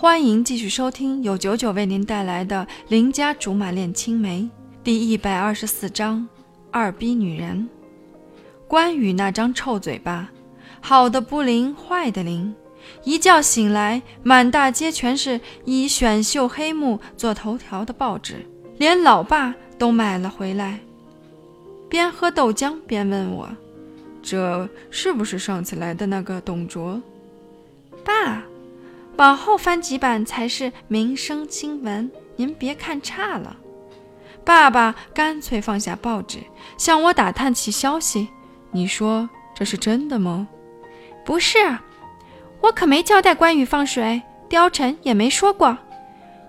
欢迎继续收听由九九为您带来的《邻家竹马恋青梅》第一百二十四章：二逼女人。关羽那张臭嘴巴，好的不灵，坏的灵。一觉醒来，满大街全是以选秀黑幕做头条的报纸，连老爸都买了回来。边喝豆浆边问我：“这是不是上次来的那个董卓？”爸，往后翻几版才是民生新闻，您别看差了。爸爸干脆放下报纸，向我打探起消息。你说这是真的吗？不是，我可没交代关羽放水，貂蝉也没说过。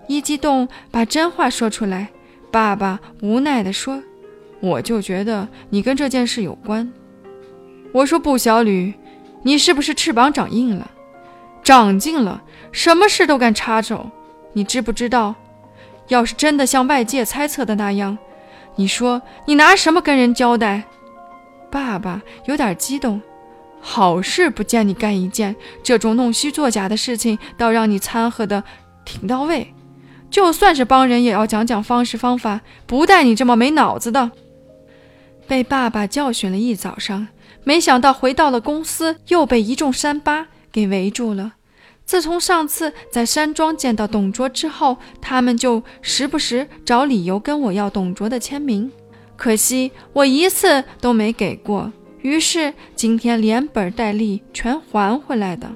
一激动把真话说出来，爸爸无奈地说：“我就觉得你跟这件事有关。”我说：“不，小吕，你是不是翅膀长硬了？长进了，什么事都敢插手。你知不知道，要是真的像外界猜测的那样，你说你拿什么跟人交代？”爸爸有点激动，好事不见你干一件，这种弄虚作假的事情倒让你掺和的挺到位。就算是帮人，也要讲讲方式方法，不带你这么没脑子的。被爸爸教训了一早上，没想到回到了公司，又被一众山巴给围住了。自从上次在山庄见到董卓之后，他们就时不时找理由跟我要董卓的签名。可惜我一次都没给过，于是今天连本带利全还回来的。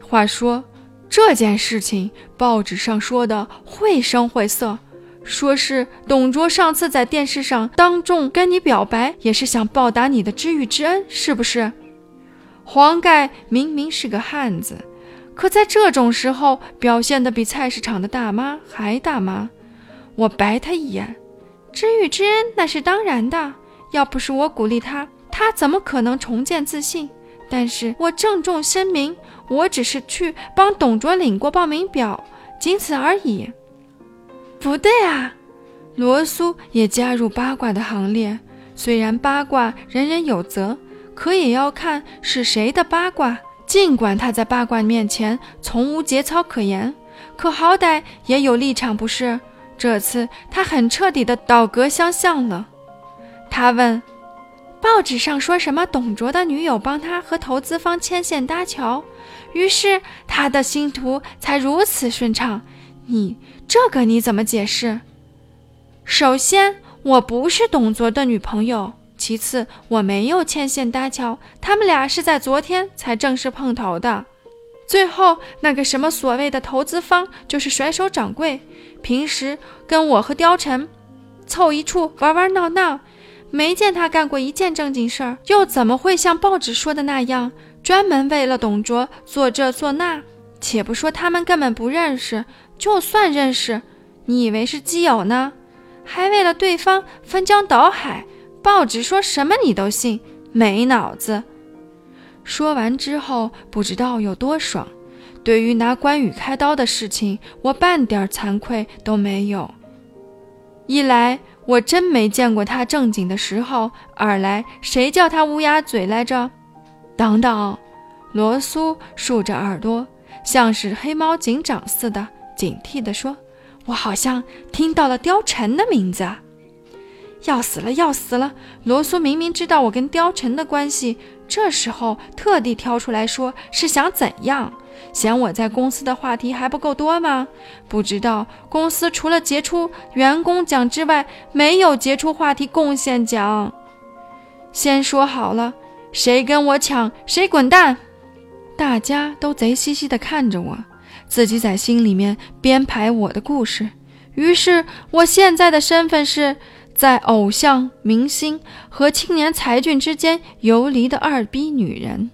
话说这件事情，报纸上说的绘声绘色，说是董卓上次在电视上当众跟你表白，也是想报答你的知遇之恩，是不是？黄盖明明是个汉子，可在这种时候表现得比菜市场的大妈还大妈。我白他一眼，知遇之恩那是当然的。要不是我鼓励他，他怎么可能重建自信？但是我郑重声明，我只是去帮董卓领过报名表，仅此而已。不对啊，罗苏也加入八卦的行列。虽然八卦人人有责，可也要看是谁的八卦。尽管他在八卦面前从无节操可言，可好歹也有立场，不是？这次他很彻底的倒戈相向了。他问：“报纸上说什么？董卓的女友帮他和投资方牵线搭桥，于是他的星途才如此顺畅。你这个你怎么解释？首先，我不是董卓的女朋友；其次，我没有牵线搭桥，他们俩是在昨天才正式碰头的。最后，那个什么所谓的投资方，就是甩手掌柜。”平时跟我和貂蝉凑一处玩玩闹闹，没见他干过一件正经事儿，又怎么会像报纸说的那样，专门为了董卓做这做那？且不说他们根本不认识，就算认识，你以为是基友呢？还为了对方翻江倒海，报纸说什么你都信？没脑子！说完之后，不知道有多爽。对于拿关羽开刀的事情，我半点惭愧都没有。一来我真没见过他正经的时候，二来谁叫他乌鸦嘴来着？等等，罗苏竖着耳朵，像是黑猫警长似的，警惕地说：“我好像听到了貂蝉的名字。”要死了，要死了！罗苏明明知道我跟貂蝉的关系，这时候特地挑出来说，是想怎样？嫌我在公司的话题还不够多吗？不知道公司除了杰出员工奖之外，没有杰出话题贡献奖。先说好了，谁跟我抢，谁滚蛋！大家都贼兮兮地看着我，自己在心里面编排我的故事。于是，我现在的身份是在偶像、明星和青年才俊之间游离的二逼女人。